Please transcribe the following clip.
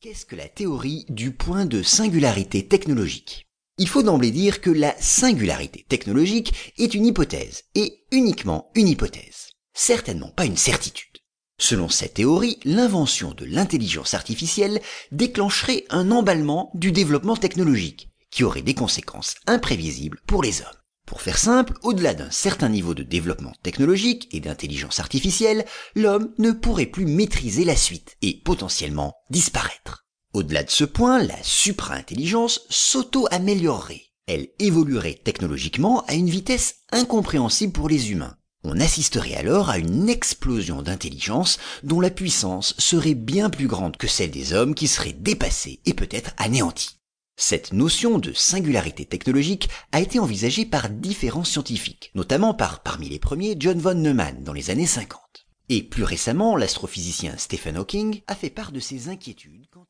Qu'est-ce que la théorie du point de singularité technologique? Il faut d'emblée dire que la singularité technologique est une hypothèse, et uniquement une hypothèse, certainement pas une certitude. Selon cette théorie, l'invention de l'intelligence artificielle déclencherait un emballement du développement technologique, qui aurait des conséquences imprévisibles pour les hommes. Pour faire simple, au-delà d'un certain niveau de développement technologique et d'intelligence artificielle, l'homme ne pourrait plus maîtriser la suite et potentiellement disparaître. Au-delà de ce point, la supra-intelligence s'auto-améliorerait. Elle évoluerait technologiquement à une vitesse incompréhensible pour les humains. On assisterait alors à une explosion d'intelligence dont la puissance serait bien plus grande que celle des hommes qui seraient dépassés et peut-être anéantis. Cette notion de singularité technologique a été envisagée par différents scientifiques, notamment par parmi les premiers John von Neumann dans les années 50. Et plus récemment, l'astrophysicien Stephen Hawking a fait part de ses inquiétudes